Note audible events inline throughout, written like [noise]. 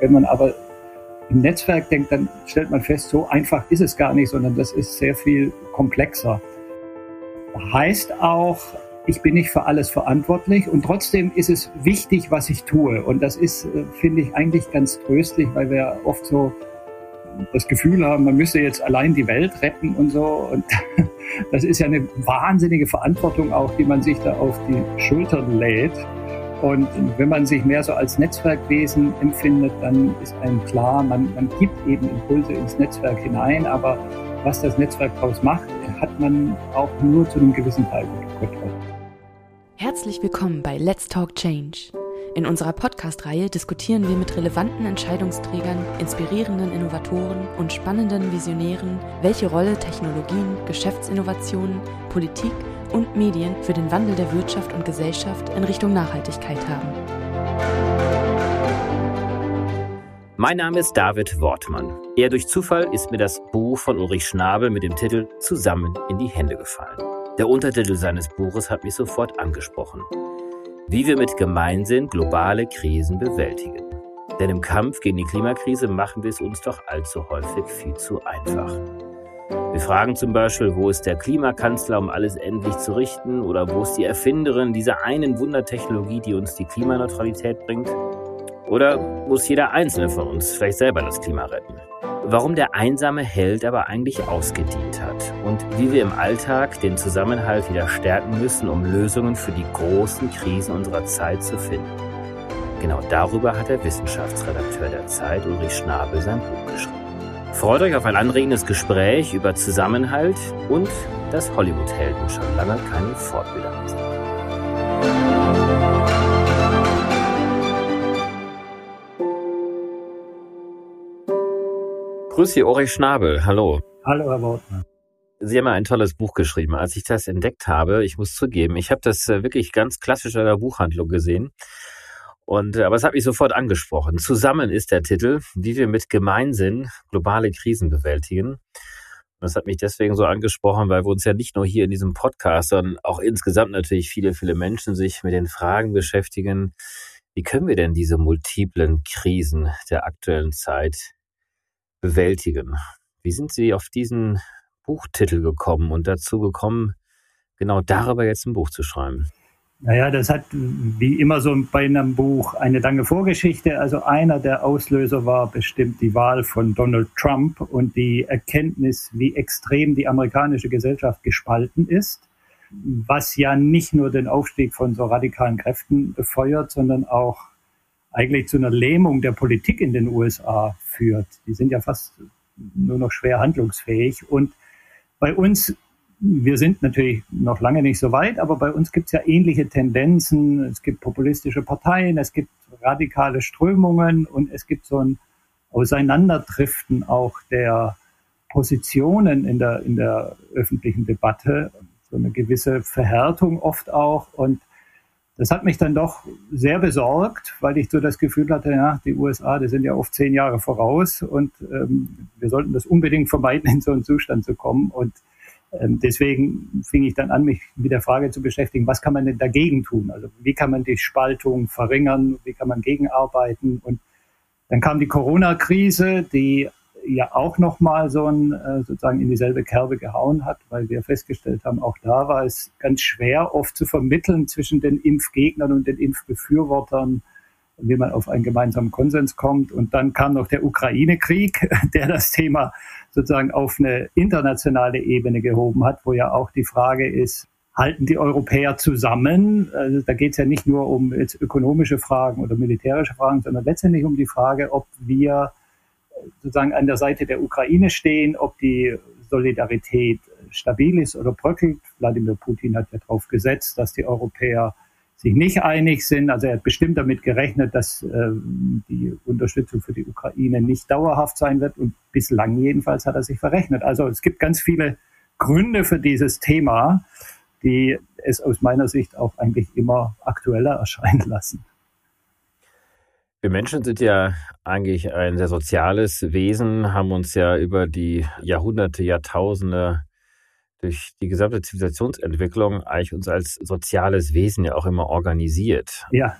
Wenn man aber im Netzwerk denkt, dann stellt man fest, so einfach ist es gar nicht, sondern das ist sehr viel komplexer. Heißt auch, ich bin nicht für alles verantwortlich und trotzdem ist es wichtig, was ich tue. Und das ist, äh, finde ich, eigentlich ganz tröstlich, weil wir oft so das Gefühl haben, man müsse jetzt allein die Welt retten und so. Und [laughs] das ist ja eine wahnsinnige Verantwortung auch, die man sich da auf die Schultern lädt. Und wenn man sich mehr so als Netzwerkwesen empfindet, dann ist einem klar, man, man gibt eben Impulse ins Netzwerk hinein, aber was das Netzwerk daraus macht, hat man auch nur zu einem gewissen Teil Kontrolle. Herzlich willkommen bei Let's Talk Change. In unserer Podcast-Reihe diskutieren wir mit relevanten Entscheidungsträgern, inspirierenden Innovatoren und spannenden Visionären, welche Rolle Technologien, Geschäftsinnovationen, Politik und Medien für den Wandel der Wirtschaft und Gesellschaft in Richtung Nachhaltigkeit haben. Mein Name ist David Wortmann. Eher durch Zufall ist mir das Buch von Ulrich Schnabel mit dem Titel Zusammen in die Hände gefallen. Der Untertitel seines Buches hat mich sofort angesprochen. Wie wir mit Gemeinsinn globale Krisen bewältigen. Denn im Kampf gegen die Klimakrise machen wir es uns doch allzu häufig viel zu einfach. Wir fragen zum Beispiel, wo ist der Klimakanzler, um alles endlich zu richten? Oder wo ist die Erfinderin dieser einen Wundertechnologie, die uns die Klimaneutralität bringt? Oder muss jeder Einzelne von uns vielleicht selber das Klima retten? Warum der einsame Held aber eigentlich ausgedient hat und wie wir im Alltag den Zusammenhalt wieder stärken müssen, um Lösungen für die großen Krisen unserer Zeit zu finden. Genau darüber hat der Wissenschaftsredakteur der Zeit, Ulrich Schnabel, sein Buch geschrieben. Freut euch auf ein anregendes Gespräch über Zusammenhalt und dass Hollywood-Helden schon lange keine Fortbilder mehr sind. Grüß Sie, Ulrich Schnabel. Hallo. Hallo, Herr Wortmann. Sie haben ein tolles Buch geschrieben. Als ich das entdeckt habe, ich muss zugeben, ich habe das äh, wirklich ganz klassisch in der Buchhandlung gesehen und, äh, aber es hat mich sofort angesprochen. Zusammen ist der Titel, wie wir mit Gemeinsinn globale Krisen bewältigen. Das hat mich deswegen so angesprochen, weil wir uns ja nicht nur hier in diesem Podcast, sondern auch insgesamt natürlich viele, viele Menschen sich mit den Fragen beschäftigen, wie können wir denn diese multiplen Krisen der aktuellen Zeit bewältigen? Wie sind Sie auf diesen Buchtitel gekommen und dazu gekommen, genau darüber jetzt ein Buch zu schreiben? Naja, das hat wie immer so bei einem Buch eine lange Vorgeschichte. Also einer der Auslöser war bestimmt die Wahl von Donald Trump und die Erkenntnis, wie extrem die amerikanische Gesellschaft gespalten ist, was ja nicht nur den Aufstieg von so radikalen Kräften befeuert, sondern auch eigentlich zu einer Lähmung der Politik in den USA führt. Die sind ja fast nur noch schwer handlungsfähig. Und bei uns wir sind natürlich noch lange nicht so weit, aber bei uns gibt es ja ähnliche Tendenzen. Es gibt populistische Parteien, es gibt radikale Strömungen und es gibt so ein Auseinanderdriften auch der Positionen in der, in der öffentlichen Debatte, so eine gewisse Verhärtung oft auch. Und das hat mich dann doch sehr besorgt, weil ich so das Gefühl hatte, ja, die USA, die sind ja oft zehn Jahre voraus und ähm, wir sollten das unbedingt vermeiden, in so einen Zustand zu kommen. Und deswegen fing ich dann an, mich mit der Frage zu beschäftigen, was kann man denn dagegen tun? Also wie kann man die Spaltung verringern? Wie kann man gegenarbeiten? Und dann kam die Corona-Krise, die ja auch nochmal so ein, äh, sozusagen in dieselbe Kerbe gehauen hat, weil wir festgestellt haben, auch da war es ganz schwer oft zu vermitteln zwischen den Impfgegnern und den Impfbefürwortern, wie man auf einen gemeinsamen Konsens kommt. Und dann kam noch der Ukraine-Krieg, [laughs] der das Thema sozusagen auf eine internationale Ebene gehoben hat, wo ja auch die Frage ist, halten die Europäer zusammen? Also da geht es ja nicht nur um jetzt ökonomische Fragen oder militärische Fragen, sondern letztendlich um die Frage, ob wir sozusagen an der Seite der Ukraine stehen, ob die Solidarität stabil ist oder bröckelt. Wladimir Putin hat ja darauf gesetzt, dass die Europäer sich nicht einig sind. Also er hat bestimmt damit gerechnet, dass äh, die Unterstützung für die Ukraine nicht dauerhaft sein wird. Und bislang jedenfalls hat er sich verrechnet. Also es gibt ganz viele Gründe für dieses Thema, die es aus meiner Sicht auch eigentlich immer aktueller erscheinen lassen. Wir Menschen sind ja eigentlich ein sehr soziales Wesen, haben uns ja über die Jahrhunderte, Jahrtausende durch die gesamte Zivilisationsentwicklung eigentlich uns als soziales Wesen ja auch immer organisiert. Ja.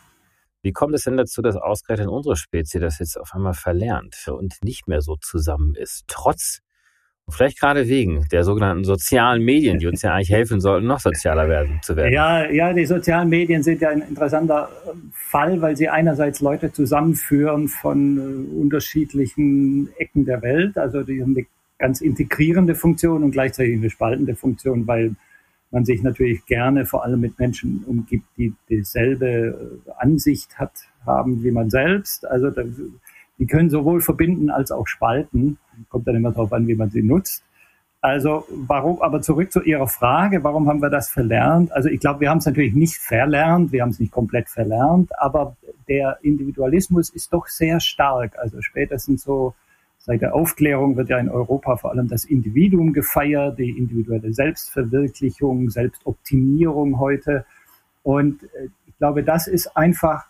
Wie kommt es denn dazu, dass ausgerechnet unsere Spezies das jetzt auf einmal verlernt und nicht mehr so zusammen ist, trotz Vielleicht gerade wegen der sogenannten sozialen Medien, die uns ja eigentlich helfen sollten, noch sozialer werden zu werden. Ja, ja, die sozialen Medien sind ja ein interessanter Fall, weil sie einerseits Leute zusammenführen von äh, unterschiedlichen Ecken der Welt. Also die ganz integrierende Funktion und gleichzeitig eine spaltende Funktion, weil man sich natürlich gerne vor allem mit Menschen umgibt, die dieselbe äh, Ansicht hat, haben wie man selbst. Also die können sowohl verbinden als auch spalten. Kommt dann immer darauf an, wie man sie nutzt. Also warum, aber zurück zu Ihrer Frage, warum haben wir das verlernt? Also ich glaube, wir haben es natürlich nicht verlernt, wir haben es nicht komplett verlernt, aber der Individualismus ist doch sehr stark. Also spätestens so seit der Aufklärung wird ja in Europa vor allem das Individuum gefeiert, die individuelle Selbstverwirklichung, Selbstoptimierung heute. Und äh, ich glaube, das ist einfach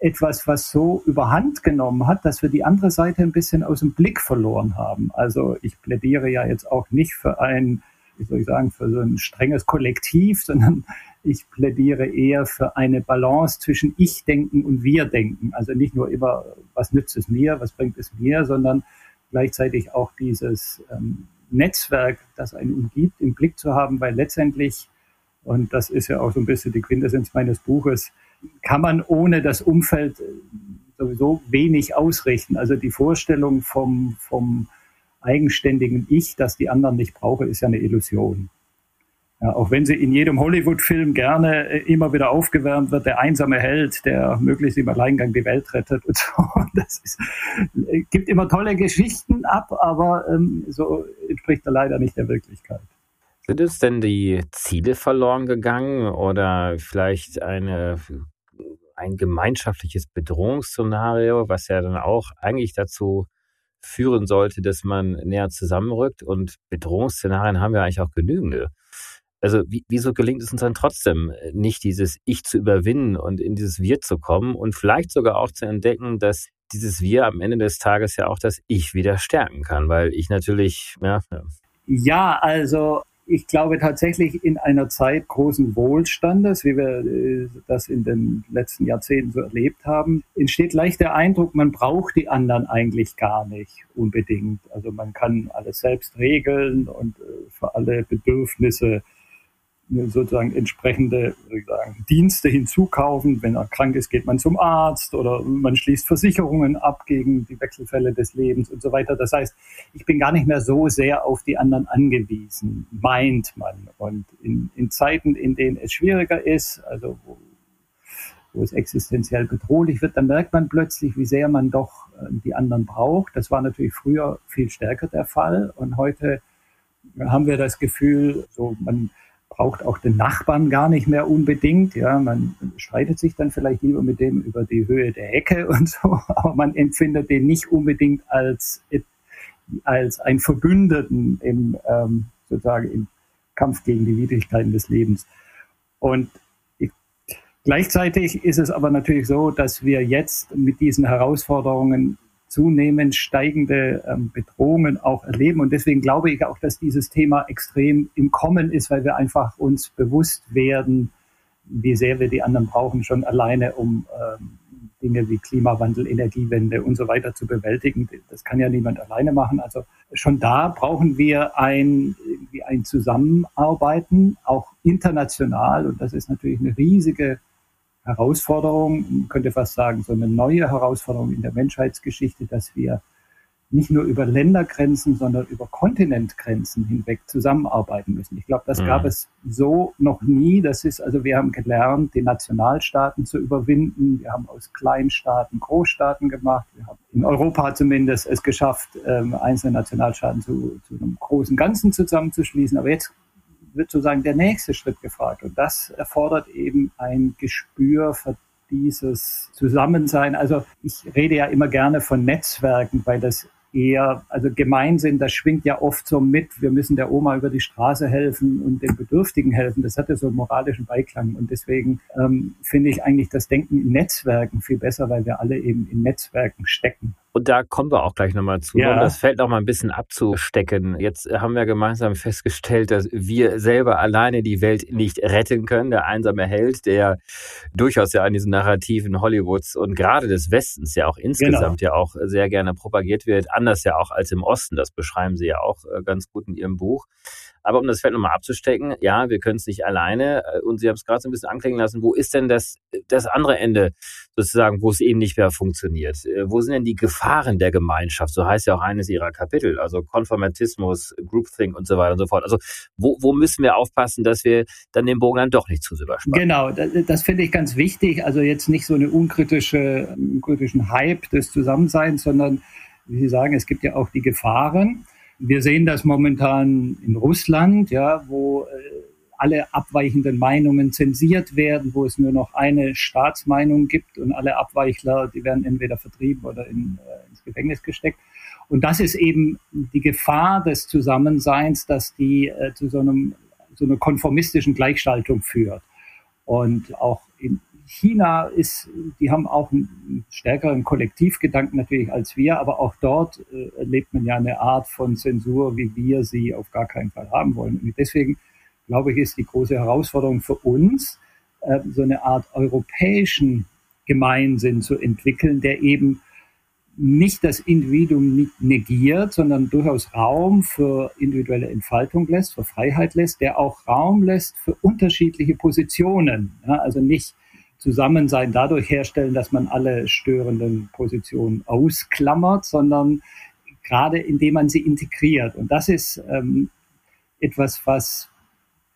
etwas, was so überhand genommen hat, dass wir die andere Seite ein bisschen aus dem Blick verloren haben. Also ich plädiere ja jetzt auch nicht für ein, wie soll ich sagen, für so ein strenges Kollektiv, sondern ich plädiere eher für eine Balance zwischen Ich-Denken und Wir-Denken. Also nicht nur immer, was nützt es mir, was bringt es mir, sondern gleichzeitig auch dieses ähm, Netzwerk, das einen umgibt, im Blick zu haben, weil letztendlich, und das ist ja auch so ein bisschen die Quintessenz meines Buches, kann man ohne das Umfeld äh, sowieso wenig ausrichten. Also die Vorstellung vom, vom eigenständigen Ich, das die anderen nicht brauche, ist ja eine Illusion. Ja, auch wenn sie in jedem Hollywood-Film gerne äh, immer wieder aufgewärmt wird, der einsame Held, der möglichst im Alleingang die Welt rettet und [laughs] so. Das ist, äh, gibt immer tolle Geschichten ab, aber ähm, so entspricht er leider nicht der Wirklichkeit. Sind es denn die Ziele verloren gegangen oder vielleicht eine ein gemeinschaftliches Bedrohungsszenario, was ja dann auch eigentlich dazu führen sollte, dass man näher zusammenrückt. Und Bedrohungsszenarien haben wir eigentlich auch genügende. Also wie, wieso gelingt es uns dann trotzdem nicht, dieses Ich zu überwinden und in dieses Wir zu kommen und vielleicht sogar auch zu entdecken, dass dieses Wir am Ende des Tages ja auch das Ich wieder stärken kann, weil ich natürlich, ja. Ja, also ich glaube tatsächlich in einer Zeit großen Wohlstandes, wie wir äh, das in den letzten Jahrzehnten so erlebt haben, entsteht leicht der Eindruck, man braucht die anderen eigentlich gar nicht unbedingt. Also man kann alles selbst regeln und äh, für alle Bedürfnisse sozusagen entsprechende sagen, Dienste hinzukaufen. Wenn er krank ist, geht man zum Arzt oder man schließt Versicherungen ab gegen die Wechselfälle des Lebens und so weiter. Das heißt, ich bin gar nicht mehr so sehr auf die anderen angewiesen, meint man. Und in, in Zeiten, in denen es schwieriger ist, also wo, wo es existenziell bedrohlich wird, dann merkt man plötzlich, wie sehr man doch äh, die anderen braucht. Das war natürlich früher viel stärker der Fall und heute haben wir das Gefühl, so man braucht auch den Nachbarn gar nicht mehr unbedingt. Ja, man streitet sich dann vielleicht lieber mit dem über die Höhe der Hecke [laughs] und so, aber man empfindet den nicht unbedingt als, als ein Verbündeten im, ähm, sozusagen im Kampf gegen die Widrigkeiten des Lebens. Und ich, gleichzeitig ist es aber natürlich so, dass wir jetzt mit diesen Herausforderungen zunehmend steigende ähm, Bedrohungen auch erleben. Und deswegen glaube ich auch, dass dieses Thema extrem im Kommen ist, weil wir einfach uns bewusst werden, wie sehr wir die anderen brauchen, schon alleine um ähm, Dinge wie Klimawandel, Energiewende und so weiter zu bewältigen. Das kann ja niemand alleine machen. Also schon da brauchen wir ein, ein Zusammenarbeiten, auch international. Und das ist natürlich eine riesige Herausforderung, man könnte fast sagen, so eine neue Herausforderung in der Menschheitsgeschichte, dass wir nicht nur über Ländergrenzen, sondern über Kontinentgrenzen hinweg zusammenarbeiten müssen. Ich glaube, das mhm. gab es so noch nie. Das ist, also wir haben gelernt, die Nationalstaaten zu überwinden. Wir haben aus Kleinstaaten Großstaaten gemacht. Wir haben in Europa zumindest es geschafft, ähm, einzelne Nationalstaaten zu, zu einem großen Ganzen zusammenzuschließen. Aber jetzt wird sozusagen der nächste Schritt gefragt. Und das erfordert eben ein Gespür für dieses Zusammensein. Also ich rede ja immer gerne von Netzwerken, weil das eher, also Gemeinsinn, das schwingt ja oft so mit, wir müssen der Oma über die Straße helfen und den Bedürftigen helfen. Das hat ja so einen moralischen Beiklang. Und deswegen ähm, finde ich eigentlich das Denken in Netzwerken viel besser, weil wir alle eben in Netzwerken stecken. Und da kommen wir auch gleich nochmal zu, ja. um das Feld noch mal ein bisschen abzustecken. Jetzt haben wir gemeinsam festgestellt, dass wir selber alleine die Welt nicht retten können. Der einsame Held, der durchaus ja an diesen Narrativen Hollywoods und gerade des Westens ja auch insgesamt genau. ja auch sehr gerne propagiert wird, anders ja auch als im Osten. Das beschreiben Sie ja auch äh, ganz gut in Ihrem Buch. Aber um das Feld nochmal abzustecken, ja, wir können es nicht alleine. Äh, und Sie haben es gerade so ein bisschen anklingen lassen. Wo ist denn das, das andere Ende sozusagen, wo es eben nicht mehr funktioniert? Äh, wo sind denn die Gefahren der Gemeinschaft? So heißt ja auch eines Ihrer Kapitel. Also Konformatismus, Groupthink und so weiter und so fort. Also wo, wo müssen wir aufpassen, dass wir dann den Bogen dann doch nicht zu überspannen? Genau, das, das finde ich ganz wichtig. Also jetzt nicht so eine unkritische, unkritischen Hype des Zusammenseins, sondern wie Sie sagen, es gibt ja auch die Gefahren. Wir sehen das momentan in Russland, ja, wo äh, alle abweichenden Meinungen zensiert werden, wo es nur noch eine Staatsmeinung gibt und alle Abweichler, die werden entweder vertrieben oder in, äh, ins Gefängnis gesteckt. Und das ist eben die Gefahr des Zusammenseins, dass die äh, zu so, einem, so einer konformistischen Gleichschaltung führt. Und auch in, China ist, die haben auch einen stärkeren Kollektivgedanken natürlich als wir, aber auch dort äh, erlebt man ja eine Art von Zensur, wie wir sie auf gar keinen Fall haben wollen. Und deswegen glaube ich, ist die große Herausforderung für uns, äh, so eine Art europäischen Gemeinsinn zu entwickeln, der eben nicht das Individuum negiert, sondern durchaus Raum für individuelle Entfaltung lässt, für Freiheit lässt, der auch Raum lässt für unterschiedliche Positionen. Also nicht Zusammensein dadurch herstellen, dass man alle störenden Positionen ausklammert, sondern gerade indem man sie integriert. Und das ist ähm, etwas, was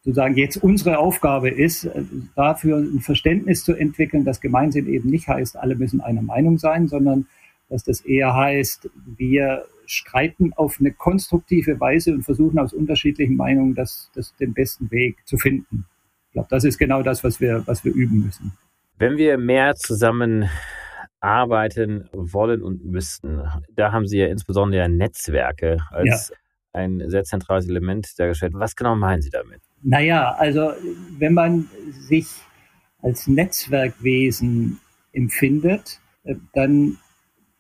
sozusagen jetzt unsere Aufgabe ist, äh, dafür ein Verständnis zu entwickeln, dass Gemeinsinn eben nicht heißt, alle müssen einer Meinung sein, sondern dass das eher heißt, wir streiten auf eine konstruktive Weise und versuchen aus unterschiedlichen Meinungen das, das den besten Weg zu finden. Ich glaube, das ist genau das, was wir, was wir üben müssen. Wenn wir mehr zusammen arbeiten wollen und müssten, da haben Sie ja insbesondere Netzwerke als ja. ein sehr zentrales Element dargestellt. Was genau meinen Sie damit? Naja, also wenn man sich als Netzwerkwesen empfindet, äh, dann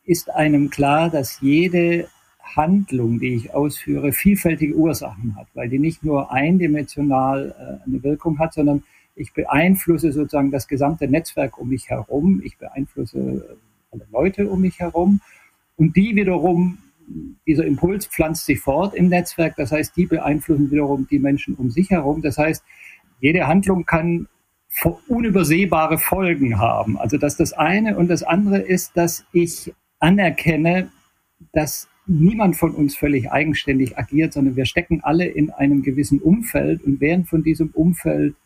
ist einem klar, dass jede Handlung, die ich ausführe, vielfältige Ursachen hat, weil die nicht nur eindimensional äh, eine Wirkung hat, sondern ich beeinflusse sozusagen das gesamte Netzwerk um mich herum. Ich beeinflusse alle Leute um mich herum. Und die wiederum, dieser Impuls pflanzt sich fort im Netzwerk. Das heißt, die beeinflussen wiederum die Menschen um sich herum. Das heißt, jede Handlung kann unübersehbare Folgen haben. Also dass das eine und das andere ist, dass ich anerkenne, dass niemand von uns völlig eigenständig agiert, sondern wir stecken alle in einem gewissen Umfeld und werden von diesem Umfeld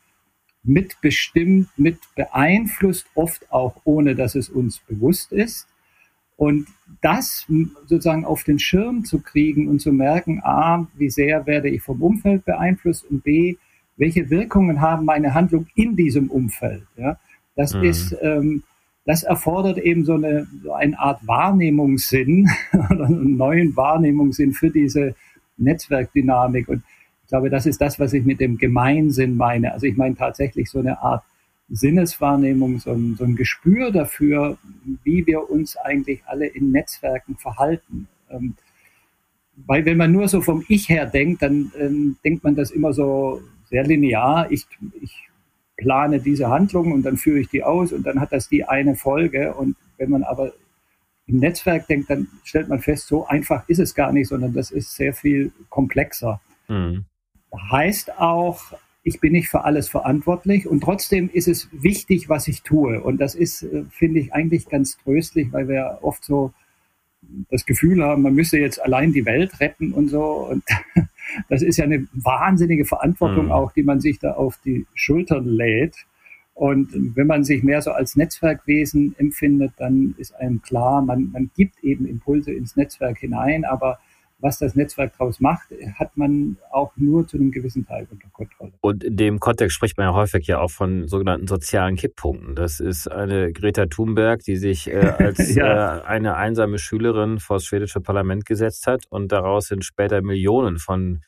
mitbestimmt, mit beeinflusst, oft auch ohne, dass es uns bewusst ist. Und das sozusagen auf den Schirm zu kriegen und zu merken, a, wie sehr werde ich vom Umfeld beeinflusst und b, welche Wirkungen haben meine Handlung in diesem Umfeld. Ja? Das mhm. ist, ähm, das erfordert eben so eine, so eine Art Wahrnehmungssinn [laughs] oder einen neuen Wahrnehmungssinn für diese Netzwerkdynamik. Und glaube, das ist das, was ich mit dem Gemeinsinn meine. Also ich meine tatsächlich so eine Art Sinneswahrnehmung, so ein, so ein Gespür dafür, wie wir uns eigentlich alle in Netzwerken verhalten. Ähm, weil wenn man nur so vom Ich her denkt, dann ähm, denkt man das immer so sehr linear. Ich, ich plane diese Handlung und dann führe ich die aus und dann hat das die eine Folge. Und wenn man aber im Netzwerk denkt, dann stellt man fest, so einfach ist es gar nicht, sondern das ist sehr viel komplexer. Mhm heißt auch, ich bin nicht für alles verantwortlich und trotzdem ist es wichtig, was ich tue. Und das ist, äh, finde ich, eigentlich ganz tröstlich, weil wir oft so das Gefühl haben, man müsse jetzt allein die Welt retten und so. Und [laughs] das ist ja eine wahnsinnige Verantwortung mhm. auch, die man sich da auf die Schultern lädt. Und wenn man sich mehr so als Netzwerkwesen empfindet, dann ist einem klar, man, man gibt eben Impulse ins Netzwerk hinein, aber was das Netzwerk daraus macht, hat man auch nur zu einem gewissen Teil unter Kontrolle. Und in dem Kontext spricht man ja häufig ja auch von sogenannten sozialen Kipppunkten. Das ist eine Greta Thunberg, die sich äh, [laughs] als ja. äh, eine einsame Schülerin vor das schwedische Parlament gesetzt hat und daraus sind später Millionen von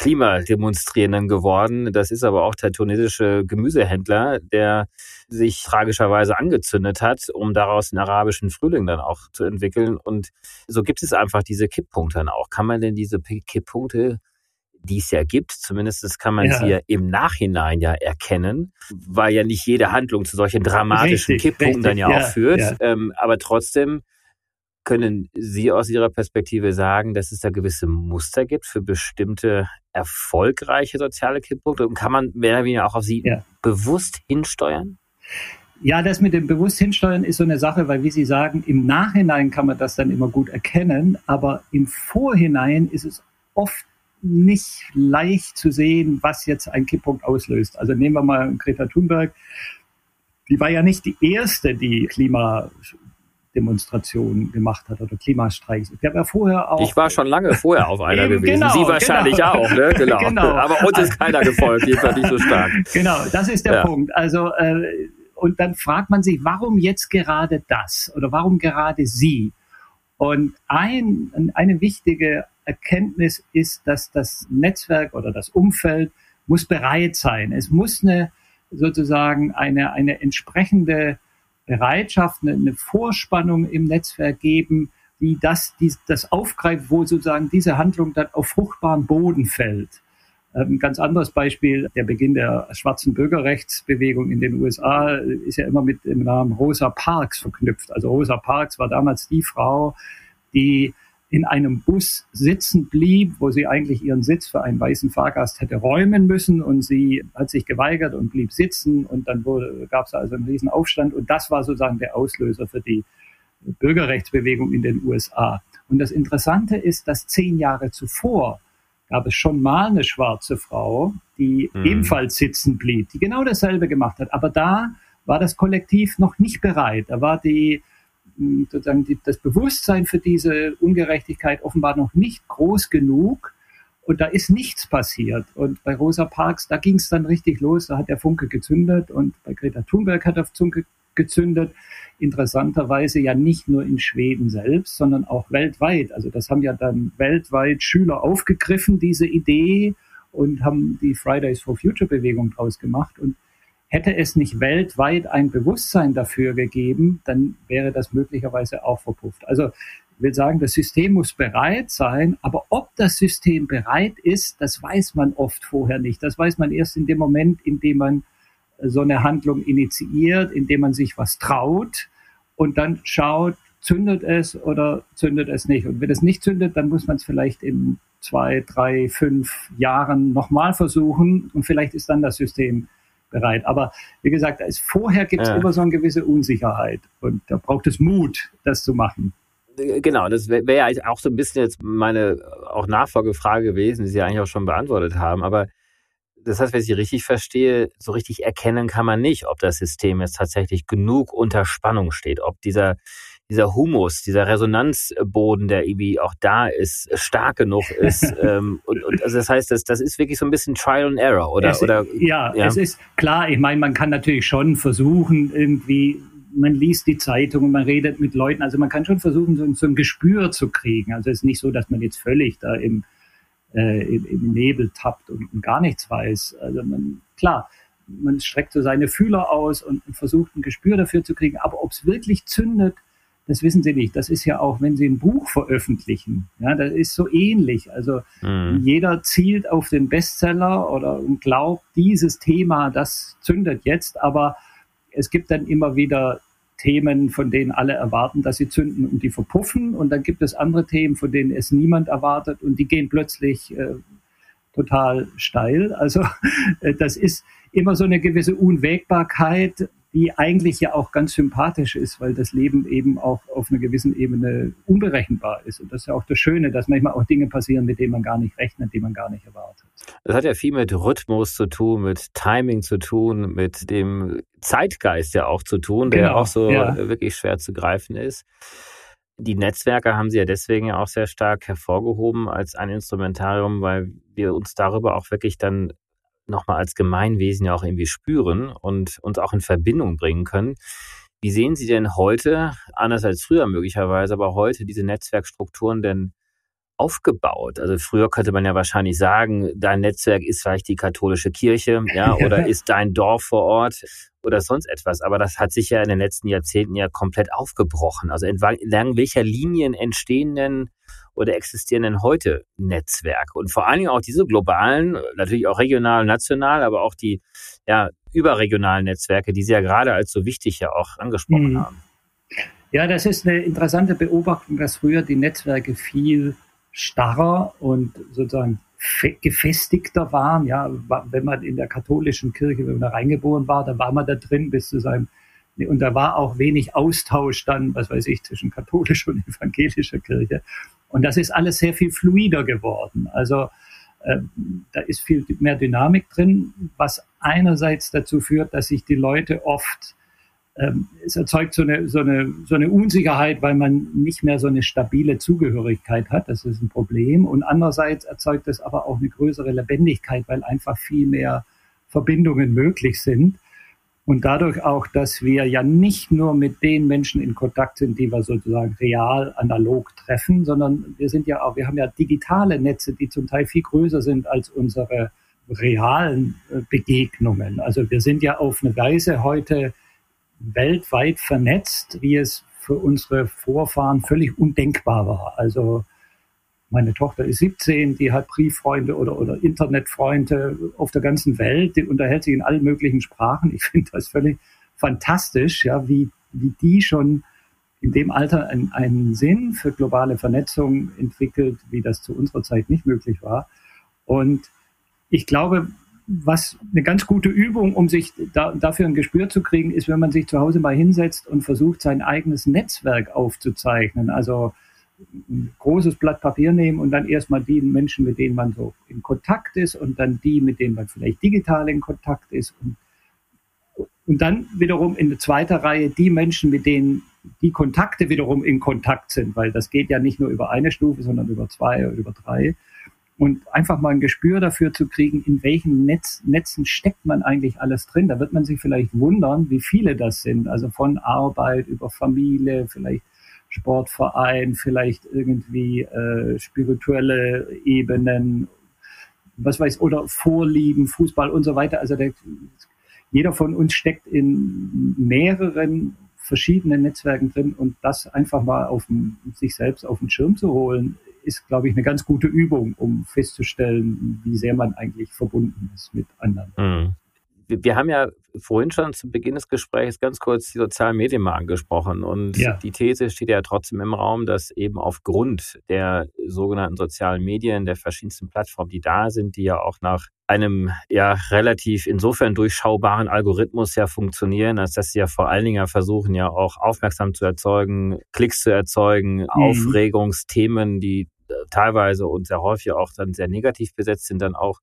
Klimademonstrierenden geworden. Das ist aber auch der tunesische Gemüsehändler, der sich tragischerweise angezündet hat, um daraus den arabischen Frühling dann auch zu entwickeln. Und so gibt es einfach diese Kipppunkte dann auch. Kann man denn diese Kipppunkte die es ja gibt, zumindest kann man ja. sie ja im Nachhinein ja erkennen, weil ja nicht jede Handlung zu solchen dramatischen richtig, Kipppunkten richtig, dann ja, ja, auch führt. Ja. Ähm, aber trotzdem können Sie aus Ihrer Perspektive sagen, dass es da gewisse Muster gibt für bestimmte erfolgreiche soziale Kipppunkte? Und kann man mehr oder weniger auch auf sie bewusst hinsteuern? Ja, das mit dem bewusst hinsteuern ist so eine Sache, weil wie Sie sagen, im Nachhinein kann man das dann immer gut erkennen, aber im Vorhinein ist es oft nicht leicht zu sehen, was jetzt ein Kipppunkt auslöst. Also nehmen wir mal Greta Thunberg. Die war ja nicht die erste, die Klimademonstrationen gemacht hat oder Klimastreiks. Ich habe ja vorher auch. Ich war schon lange vorher auf einer gewesen. Genau, Sie wahrscheinlich genau. auch, ne? Genau. [laughs] genau. Aber uns ist keiner gefolgt, jedenfalls nicht so stark. [laughs] Genau, das ist der ja. Punkt. Also äh, und dann fragt man sich, warum jetzt gerade das oder warum gerade Sie? Und ein, eine wichtige Erkenntnis ist, dass das Netzwerk oder das Umfeld muss bereit sein. Es muss eine sozusagen eine, eine entsprechende Bereitschaft, eine, eine Vorspannung im Netzwerk geben, die das, die das aufgreift, wo sozusagen diese Handlung dann auf fruchtbaren Boden fällt. Ein ähm, ganz anderes Beispiel, der Beginn der schwarzen Bürgerrechtsbewegung in den USA ist ja immer mit dem Namen Rosa Parks verknüpft. Also Rosa Parks war damals die Frau, die in einem Bus sitzen blieb, wo sie eigentlich ihren Sitz für einen weißen Fahrgast hätte räumen müssen und sie hat sich geweigert und blieb sitzen und dann gab es also einen riesen Aufstand und das war sozusagen der Auslöser für die Bürgerrechtsbewegung in den USA. Und das Interessante ist, dass zehn Jahre zuvor gab es schon mal eine schwarze Frau, die mhm. ebenfalls sitzen blieb, die genau dasselbe gemacht hat. Aber da war das Kollektiv noch nicht bereit. Da war die, sozusagen die, das Bewusstsein für diese Ungerechtigkeit offenbar noch nicht groß genug. Und da ist nichts passiert. Und bei Rosa Parks, da ging es dann richtig los. Da hat der Funke gezündet und bei Greta Thunberg hat der Funke gezündet interessanterweise ja nicht nur in Schweden selbst, sondern auch weltweit. Also das haben ja dann weltweit Schüler aufgegriffen, diese Idee, und haben die Fridays for Future Bewegung draus gemacht. Und hätte es nicht weltweit ein Bewusstsein dafür gegeben, dann wäre das möglicherweise auch verpufft. Also ich will sagen, das System muss bereit sein, aber ob das System bereit ist, das weiß man oft vorher nicht. Das weiß man erst in dem Moment, in dem man so eine Handlung initiiert, indem man sich was traut und dann schaut, zündet es oder zündet es nicht. Und wenn es nicht zündet, dann muss man es vielleicht in zwei, drei, fünf Jahren nochmal versuchen und vielleicht ist dann das System bereit. Aber wie gesagt, vorher gibt es ja. immer so eine gewisse Unsicherheit und da braucht es Mut, das zu machen. Genau, das wäre wär ja auch so ein bisschen jetzt meine auch Nachfolgefrage gewesen, die Sie eigentlich auch schon beantwortet haben. Aber das heißt, wenn ich Sie richtig verstehe, so richtig erkennen kann man nicht, ob das System jetzt tatsächlich genug unter Spannung steht, ob dieser dieser Humus, dieser Resonanzboden, der irgendwie auch da ist, stark genug ist. [laughs] ähm, und, und also das heißt, das, das ist wirklich so ein bisschen Trial and Error, oder? Es, oder ja, ja, es ist klar, ich meine, man kann natürlich schon versuchen, irgendwie, man liest die Zeitung und man redet mit Leuten, also man kann schon versuchen, so, so ein Gespür zu kriegen. Also es ist nicht so, dass man jetzt völlig da im äh, im, im Nebel tappt und, und, gar nichts weiß. Also man, klar, man streckt so seine Fühler aus und, und versucht ein Gespür dafür zu kriegen, aber ob es wirklich zündet, das wissen Sie nicht. Das ist ja auch, wenn Sie ein Buch veröffentlichen. Ja, das ist so ähnlich. Also mhm. jeder zielt auf den Bestseller oder glaubt, dieses Thema, das zündet jetzt, aber es gibt dann immer wieder Themen, von denen alle erwarten, dass sie zünden und die verpuffen. Und dann gibt es andere Themen, von denen es niemand erwartet und die gehen plötzlich äh, total steil. Also [laughs] äh, das ist immer so eine gewisse Unwägbarkeit, die eigentlich ja auch ganz sympathisch ist, weil das Leben eben auch auf einer gewissen Ebene unberechenbar ist. Und das ist ja auch das Schöne, dass manchmal auch Dinge passieren, mit denen man gar nicht rechnet, die man gar nicht erwartet. Das hat ja viel mit Rhythmus zu tun, mit Timing zu tun, mit dem Zeitgeist ja auch zu tun, der genau, auch so ja. wirklich schwer zu greifen ist. Die Netzwerke haben sie ja deswegen ja auch sehr stark hervorgehoben als ein Instrumentarium, weil wir uns darüber auch wirklich dann nochmal als Gemeinwesen ja auch irgendwie spüren und uns auch in Verbindung bringen können. Wie sehen Sie denn heute, anders als früher möglicherweise, aber heute diese Netzwerkstrukturen denn aufgebaut? Also früher könnte man ja wahrscheinlich sagen, dein Netzwerk ist vielleicht die katholische Kirche, ja, [laughs] oder ist dein Dorf vor Ort oder sonst etwas. Aber das hat sich ja in den letzten Jahrzehnten ja komplett aufgebrochen. Also entlang welcher Linien entstehen denn oder existieren denn heute Netzwerke? Und vor allen Dingen auch diese globalen, natürlich auch regional, national, aber auch die ja, überregionalen Netzwerke, die Sie ja gerade als so wichtig ja auch angesprochen mhm. haben. Ja, das ist eine interessante Beobachtung, dass früher die Netzwerke viel starrer und sozusagen gefestigter waren. Ja, wenn man in der katholischen Kirche, wenn man da reingeboren war, da war man da drin bis zu seinem und da war auch wenig Austausch dann, was weiß ich, zwischen katholischer und evangelischer Kirche. Und das ist alles sehr viel fluider geworden. Also äh, da ist viel mehr Dynamik drin, was einerseits dazu führt, dass sich die Leute oft es erzeugt so eine, so, eine, so eine Unsicherheit, weil man nicht mehr so eine stabile Zugehörigkeit hat. Das ist ein Problem. Und andererseits erzeugt es aber auch eine größere Lebendigkeit, weil einfach viel mehr Verbindungen möglich sind. Und dadurch auch, dass wir ja nicht nur mit den Menschen in Kontakt sind, die wir sozusagen real, analog treffen, sondern wir sind ja auch, wir haben ja digitale Netze, die zum Teil viel größer sind als unsere realen äh, Begegnungen. Also wir sind ja auf eine Weise heute weltweit vernetzt, wie es für unsere Vorfahren völlig undenkbar war. Also meine Tochter ist 17, die hat Brieffreunde oder, oder Internetfreunde auf der ganzen Welt, die unterhält sich in allen möglichen Sprachen. Ich finde das völlig fantastisch, ja, wie, wie die schon in dem Alter einen, einen Sinn für globale Vernetzung entwickelt, wie das zu unserer Zeit nicht möglich war. Und ich glaube, was eine ganz gute Übung, um sich da, dafür ein Gespür zu kriegen, ist, wenn man sich zu Hause mal hinsetzt und versucht, sein eigenes Netzwerk aufzuzeichnen. Also ein großes Blatt Papier nehmen und dann erstmal die Menschen, mit denen man so in Kontakt ist und dann die, mit denen man vielleicht digital in Kontakt ist und, und dann wiederum in der zweiten Reihe die Menschen, mit denen die Kontakte wiederum in Kontakt sind, weil das geht ja nicht nur über eine Stufe, sondern über zwei oder über drei und einfach mal ein Gespür dafür zu kriegen, in welchen Netz, Netzen steckt man eigentlich alles drin. Da wird man sich vielleicht wundern, wie viele das sind. Also von Arbeit über Familie, vielleicht Sportverein, vielleicht irgendwie äh, spirituelle Ebenen, was weiß, oder Vorlieben, Fußball und so weiter. Also der, jeder von uns steckt in mehreren verschiedenen Netzwerken drin und das einfach mal auf den, sich selbst auf den Schirm zu holen, ist, glaube ich, eine ganz gute Übung, um festzustellen, wie sehr man eigentlich verbunden ist mit anderen. Mhm. Wir haben ja vorhin schon zu Beginn des Gesprächs ganz kurz die sozialen Medien mal angesprochen. Und ja. die These steht ja trotzdem im Raum, dass eben aufgrund der sogenannten sozialen Medien, der verschiedensten Plattformen, die da sind, die ja auch nach einem ja relativ insofern durchschaubaren Algorithmus ja funktionieren, als dass sie ja vor allen Dingen ja versuchen, ja auch aufmerksam zu erzeugen, Klicks zu erzeugen, mhm. Aufregungsthemen, die äh, teilweise und sehr häufig auch dann sehr negativ besetzt sind, dann auch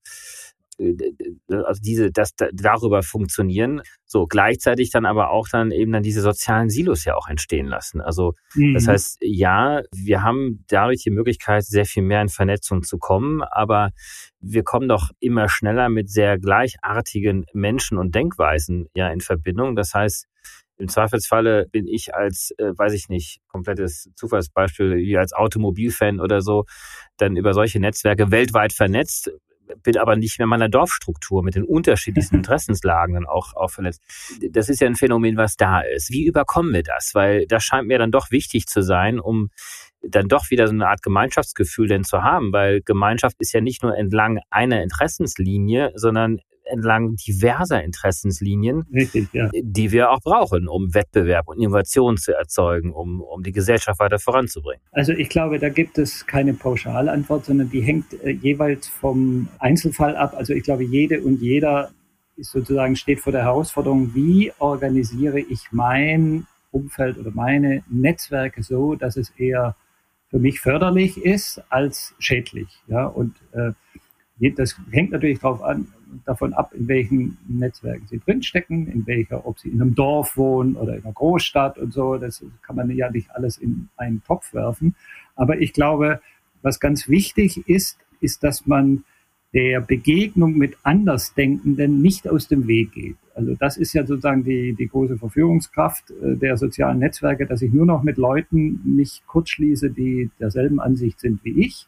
also diese, das darüber funktionieren, so gleichzeitig dann aber auch dann eben dann diese sozialen Silos ja auch entstehen lassen. Also mhm. das heißt, ja, wir haben dadurch die Möglichkeit, sehr viel mehr in Vernetzung zu kommen, aber wir kommen doch immer schneller mit sehr gleichartigen Menschen und Denkweisen ja in Verbindung. Das heißt, im Zweifelsfalle bin ich als, äh, weiß ich nicht, komplettes Zufallsbeispiel, wie als Automobilfan oder so, dann über solche Netzwerke weltweit vernetzt, bin aber nicht mehr meiner Dorfstruktur mit den unterschiedlichsten [laughs] Interessenslagen dann auch, auch vernetzt. Das ist ja ein Phänomen, was da ist. Wie überkommen wir das? Weil das scheint mir dann doch wichtig zu sein, um dann doch wieder so eine Art Gemeinschaftsgefühl denn zu haben, weil Gemeinschaft ist ja nicht nur entlang einer Interessenslinie, sondern entlang diverser Interessenslinien, Richtig, ja. die wir auch brauchen, um Wettbewerb und Innovation zu erzeugen, um, um die Gesellschaft weiter voranzubringen? Also ich glaube, da gibt es keine Pauschalantwort, sondern die hängt äh, jeweils vom Einzelfall ab. Also ich glaube, jede und jeder ist sozusagen steht vor der Herausforderung, wie organisiere ich mein Umfeld oder meine Netzwerke so, dass es eher für mich förderlich ist als schädlich. Ja, und äh, das hängt natürlich darauf an, davon ab, in welchen Netzwerken sie drinstecken, in welcher, ob sie in einem Dorf wohnen oder in einer Großstadt und so. Das kann man ja nicht alles in einen Topf werfen. Aber ich glaube, was ganz wichtig ist, ist, dass man der Begegnung mit Andersdenkenden nicht aus dem Weg geht. Also das ist ja sozusagen die, die große Verführungskraft äh, der sozialen Netzwerke, dass ich nur noch mit Leuten mich kurzschließe, die derselben Ansicht sind wie ich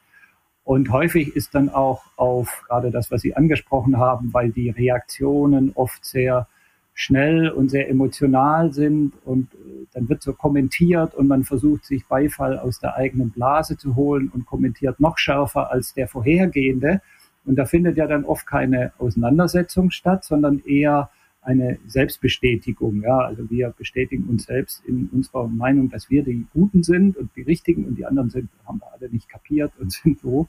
Und häufig ist dann auch auf gerade das, was Sie angesprochen haben, weil die Reaktionen oft sehr schnell und sehr emotional sind und äh, dann wird so kommentiert und man versucht sich Beifall aus der eigenen Blase zu holen und kommentiert noch schärfer als der vorhergehende. Und da findet ja dann oft keine Auseinandersetzung statt, sondern eher eine Selbstbestätigung. Ja, also wir bestätigen uns selbst in unserer Meinung, dass wir die Guten sind und die Richtigen und die anderen sind, haben wir alle nicht kapiert und [laughs] sind so.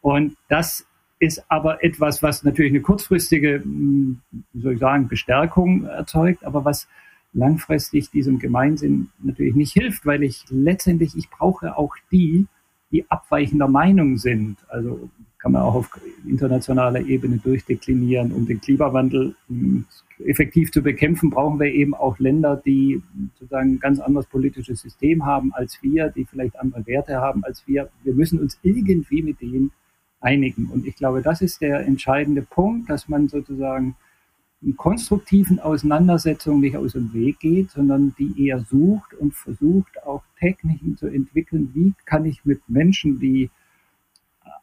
Und das ist aber etwas, was natürlich eine kurzfristige, hm, wie soll ich sagen, Bestärkung erzeugt, aber was langfristig diesem Gemeinsinn natürlich nicht hilft, weil ich letztendlich, ich brauche auch die, die abweichender Meinung sind. Also kann man auch auf internationaler Ebene durchdeklinieren. Um den Klimawandel hm, effektiv zu bekämpfen, brauchen wir eben auch Länder, die sozusagen ein ganz anderes politisches System haben als wir, die vielleicht andere Werte haben als wir. Wir müssen uns irgendwie mit denen einigen. Und ich glaube, das ist der entscheidende Punkt, dass man sozusagen in konstruktiven Auseinandersetzungen nicht aus dem Weg geht, sondern die eher sucht und versucht auch Techniken zu entwickeln, wie kann ich mit Menschen, die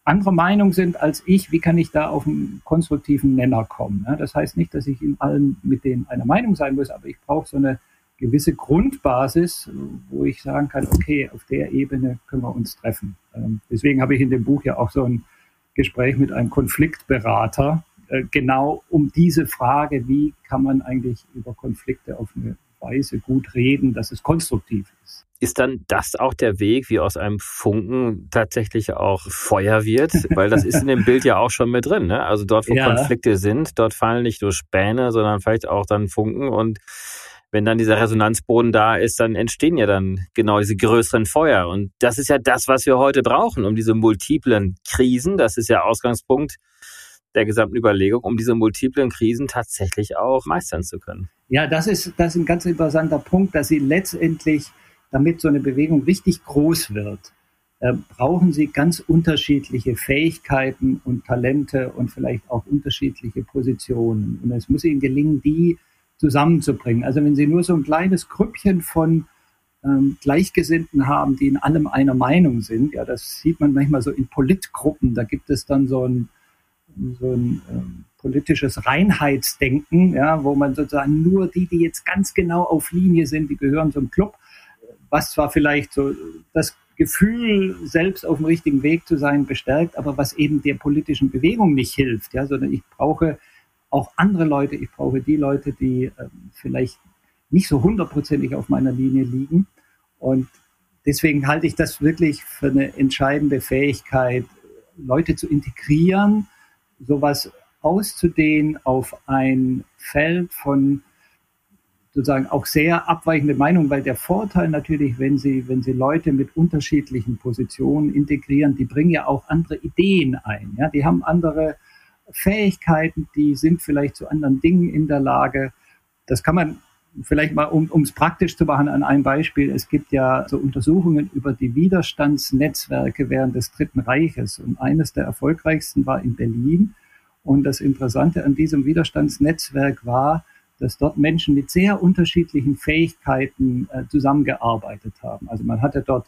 anderer Meinung sind als ich, wie kann ich da auf einen konstruktiven Nenner kommen. Das heißt nicht, dass ich in allem mit denen einer Meinung sein muss, aber ich brauche so eine gewisse Grundbasis, wo ich sagen kann, okay, auf der Ebene können wir uns treffen. Ähm, deswegen habe ich in dem Buch ja auch so ein Gespräch mit einem Konfliktberater, äh, genau um diese Frage, wie kann man eigentlich über Konflikte auf eine Weise gut reden, dass es konstruktiv ist. Ist dann das auch der Weg, wie aus einem Funken tatsächlich auch Feuer wird? [laughs] Weil das ist in dem Bild ja auch schon mit drin. Ne? Also dort, wo ja. Konflikte sind, dort fallen nicht nur Späne, sondern vielleicht auch dann Funken und wenn dann dieser Resonanzboden da ist, dann entstehen ja dann genau diese größeren Feuer. Und das ist ja das, was wir heute brauchen, um diese multiplen Krisen, das ist ja Ausgangspunkt der gesamten Überlegung, um diese multiplen Krisen tatsächlich auch meistern zu können. Ja, das ist, das ist ein ganz interessanter Punkt, dass sie letztendlich, damit so eine Bewegung richtig groß wird, äh, brauchen sie ganz unterschiedliche Fähigkeiten und Talente und vielleicht auch unterschiedliche Positionen. Und es muss ihnen gelingen, die zusammenzubringen. Also wenn Sie nur so ein kleines Grüppchen von ähm, Gleichgesinnten haben, die in allem einer Meinung sind, ja, das sieht man manchmal so in Politgruppen, da gibt es dann so ein, so ein ähm, politisches Reinheitsdenken, ja, wo man sozusagen nur die, die jetzt ganz genau auf Linie sind, die gehören zum Club, was zwar vielleicht so das Gefühl, selbst auf dem richtigen Weg zu sein, bestärkt, aber was eben der politischen Bewegung nicht hilft, ja, sondern ich brauche auch andere Leute. Ich brauche die Leute, die äh, vielleicht nicht so hundertprozentig auf meiner Linie liegen. Und deswegen halte ich das wirklich für eine entscheidende Fähigkeit, Leute zu integrieren, sowas auszudehnen auf ein Feld von sozusagen auch sehr abweichende Meinungen, weil der Vorteil natürlich, wenn Sie, wenn Sie Leute mit unterschiedlichen Positionen integrieren, die bringen ja auch andere Ideen ein. Ja, die haben andere Fähigkeiten, die sind vielleicht zu anderen Dingen in der Lage. Das kann man vielleicht mal, um es praktisch zu machen, an einem Beispiel. Es gibt ja so Untersuchungen über die Widerstandsnetzwerke während des Dritten Reiches. Und eines der erfolgreichsten war in Berlin. Und das Interessante an diesem Widerstandsnetzwerk war, dass dort Menschen mit sehr unterschiedlichen Fähigkeiten äh, zusammengearbeitet haben. Also man hatte dort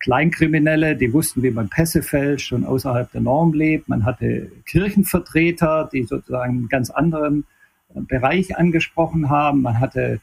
Kleinkriminelle, die wussten, wie man Pässe fälscht und außerhalb der Norm lebt. Man hatte Kirchenvertreter, die sozusagen einen ganz anderen Bereich angesprochen haben. Man hatte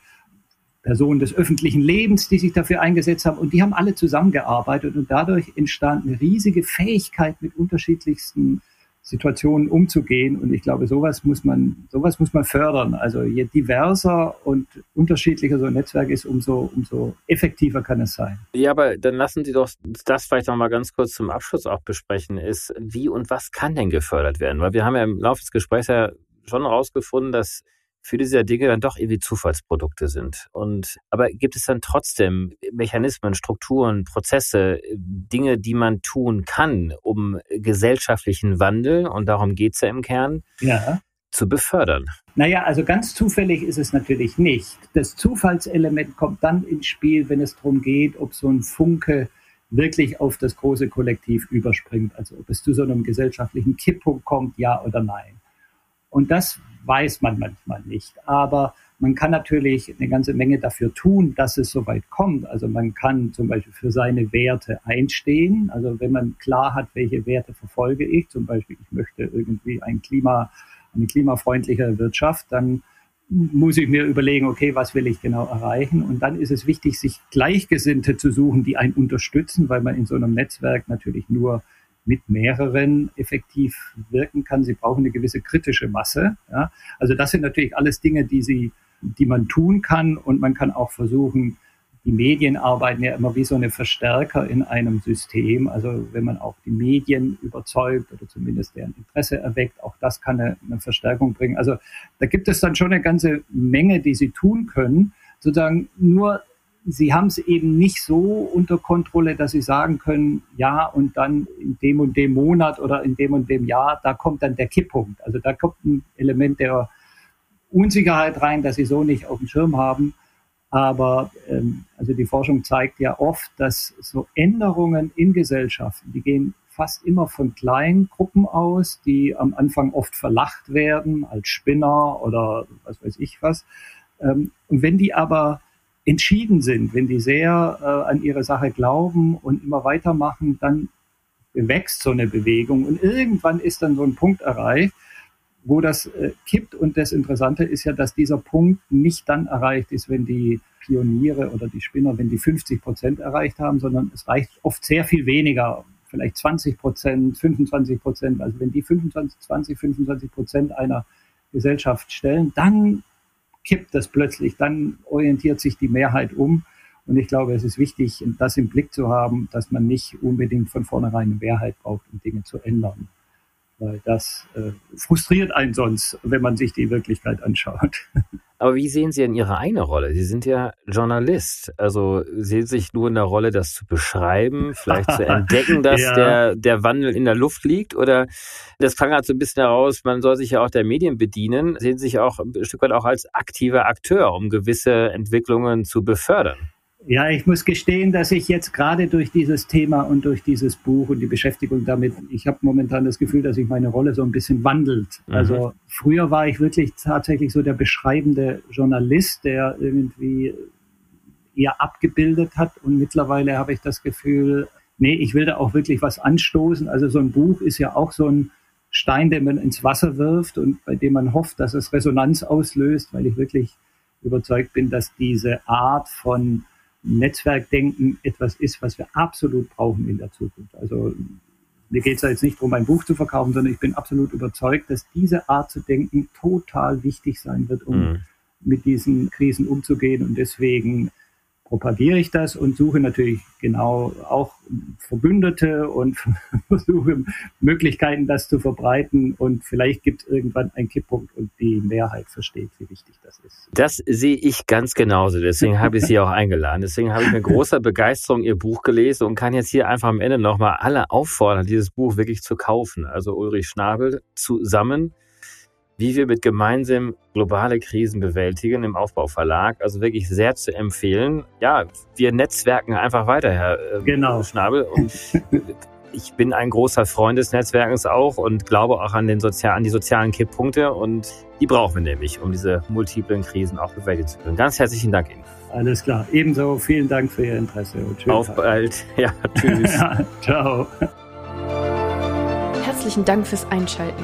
Personen des öffentlichen Lebens, die sich dafür eingesetzt haben. Und die haben alle zusammengearbeitet und dadurch entstand eine riesige Fähigkeit mit unterschiedlichsten Situationen umzugehen. Und ich glaube, sowas muss man, sowas muss man fördern. Also je diverser und unterschiedlicher so ein Netzwerk ist, umso, umso effektiver kann es sein. Ja, aber dann lassen Sie doch das vielleicht noch mal ganz kurz zum Abschluss auch besprechen, ist, wie und was kann denn gefördert werden? Weil wir haben ja im Laufe des Gesprächs ja schon herausgefunden, dass viele dieser Dinge dann doch irgendwie Zufallsprodukte sind. Und aber gibt es dann trotzdem Mechanismen, Strukturen, Prozesse, Dinge, die man tun kann, um gesellschaftlichen Wandel, und darum geht es ja im Kern, ja. zu befördern? Naja, also ganz zufällig ist es natürlich nicht. Das Zufallselement kommt dann ins Spiel, wenn es darum geht, ob so ein Funke wirklich auf das große Kollektiv überspringt. Also ob es zu so einem gesellschaftlichen Kipppunkt kommt, ja oder nein. Und das weiß man manchmal nicht. Aber Man kann natürlich eine ganze Menge dafür tun, dass es soweit kommt. Also man kann zum Beispiel für seine Werte einstehen. Also wenn man klar hat, welche Werte verfolge ich, zum Beispiel ich möchte irgendwie ein Klima, eine klimafreundliche Wirtschaft, dann muss ich mir überlegen, okay, was will ich genau erreichen? Und dann ist es wichtig, sich Gleichgesinnte zu suchen, die einen unterstützen, weil man in so einem Netzwerk natürlich nur mit mehreren effektiv wirken kann. Sie brauchen eine gewisse kritische Masse. Ja? Also das sind natürlich alles Dinge, die sie die man tun kann. Und man kann auch versuchen, die Medien arbeiten ja immer wie so eine Verstärker in einem System. Also wenn man auch die Medien überzeugt oder zumindest deren Interesse erweckt, auch das kann eine, eine Verstärkung bringen. Also da gibt es dann schon eine ganze Menge, die sie tun können. Sozusagen nur sie haben es eben nicht so unter Kontrolle, dass sie sagen können, ja, und dann in dem und dem Monat oder in dem und dem Jahr, da kommt dann der Kipppunkt. Also da kommt ein Element der Unsicherheit rein, dass sie so nicht auf dem Schirm haben. Aber ähm, also die Forschung zeigt ja oft, dass so Änderungen in Gesellschaften, die gehen fast immer von kleinen Gruppen aus, die am Anfang oft verlacht werden als Spinner oder was weiß ich was. Ähm, und wenn die aber entschieden sind, wenn die sehr äh, an ihre Sache glauben und immer weitermachen, dann wächst so eine Bewegung und irgendwann ist dann so ein Punkt erreicht, wo das äh, kippt. Und das Interessante ist ja, dass dieser Punkt nicht dann erreicht ist, wenn die Pioniere oder die Spinner, wenn die 50 Prozent erreicht haben, sondern es reicht oft sehr viel weniger, vielleicht 20 Prozent, 25 Prozent. Also wenn die 25, 20, 25 Prozent einer Gesellschaft stellen, dann kippt das plötzlich, dann orientiert sich die Mehrheit um. Und ich glaube, es ist wichtig, das im Blick zu haben, dass man nicht unbedingt von vornherein eine Mehrheit braucht, um Dinge zu ändern weil das äh, frustriert einen sonst, wenn man sich die Wirklichkeit anschaut. [laughs] Aber wie sehen Sie denn Ihre eigene Rolle? Sie sind ja Journalist. Also sehen Sie sich nur in der Rolle, das zu beschreiben, vielleicht zu [laughs] entdecken, dass ja. der, der Wandel in der Luft liegt? Oder das klang halt so ein bisschen heraus, man soll sich ja auch der Medien bedienen. Sehen Sie sich auch ein Stück weit auch als aktiver Akteur, um gewisse Entwicklungen zu befördern? Ja, ich muss gestehen, dass ich jetzt gerade durch dieses Thema und durch dieses Buch und die Beschäftigung damit, ich habe momentan das Gefühl, dass sich meine Rolle so ein bisschen wandelt. Mhm. Also früher war ich wirklich tatsächlich so der beschreibende Journalist, der irgendwie eher abgebildet hat und mittlerweile habe ich das Gefühl, nee, ich will da auch wirklich was anstoßen. Also so ein Buch ist ja auch so ein Stein, den man ins Wasser wirft und bei dem man hofft, dass es Resonanz auslöst, weil ich wirklich überzeugt bin, dass diese Art von Netzwerkdenken etwas ist, was wir absolut brauchen in der Zukunft. Also mir geht es ja jetzt nicht darum, ein Buch zu verkaufen, sondern ich bin absolut überzeugt, dass diese Art zu denken total wichtig sein wird, um mhm. mit diesen Krisen umzugehen. Und deswegen propagiere ich das und suche natürlich genau auch Verbündete und [laughs] versuche Möglichkeiten, das zu verbreiten. Und vielleicht gibt es irgendwann einen Kipppunkt und die Mehrheit versteht, wie wichtig das ist. Das sehe ich ganz genauso. Deswegen habe ich Sie auch eingeladen. Deswegen habe ich mit großer Begeisterung Ihr Buch gelesen und kann jetzt hier einfach am Ende nochmal alle auffordern, dieses Buch wirklich zu kaufen. Also Ulrich Schnabel zusammen wie wir mit gemeinsam globale Krisen bewältigen im Aufbauverlag. Also wirklich sehr zu empfehlen. Ja, wir netzwerken einfach weiter, Herr äh, genau. Schnabel. Und [laughs] ich bin ein großer Freund des Netzwerkens auch und glaube auch an, den Sozial an die sozialen Kipppunkte. Und die brauchen wir nämlich, um diese multiplen Krisen auch bewältigen zu können. Ganz herzlichen Dank Ihnen. Alles klar. Ebenso vielen Dank für Ihr Interesse. Und Auf Tag. bald. [laughs] Ja, tschüss. [laughs] ja, ciao. Herzlichen Dank fürs Einschalten.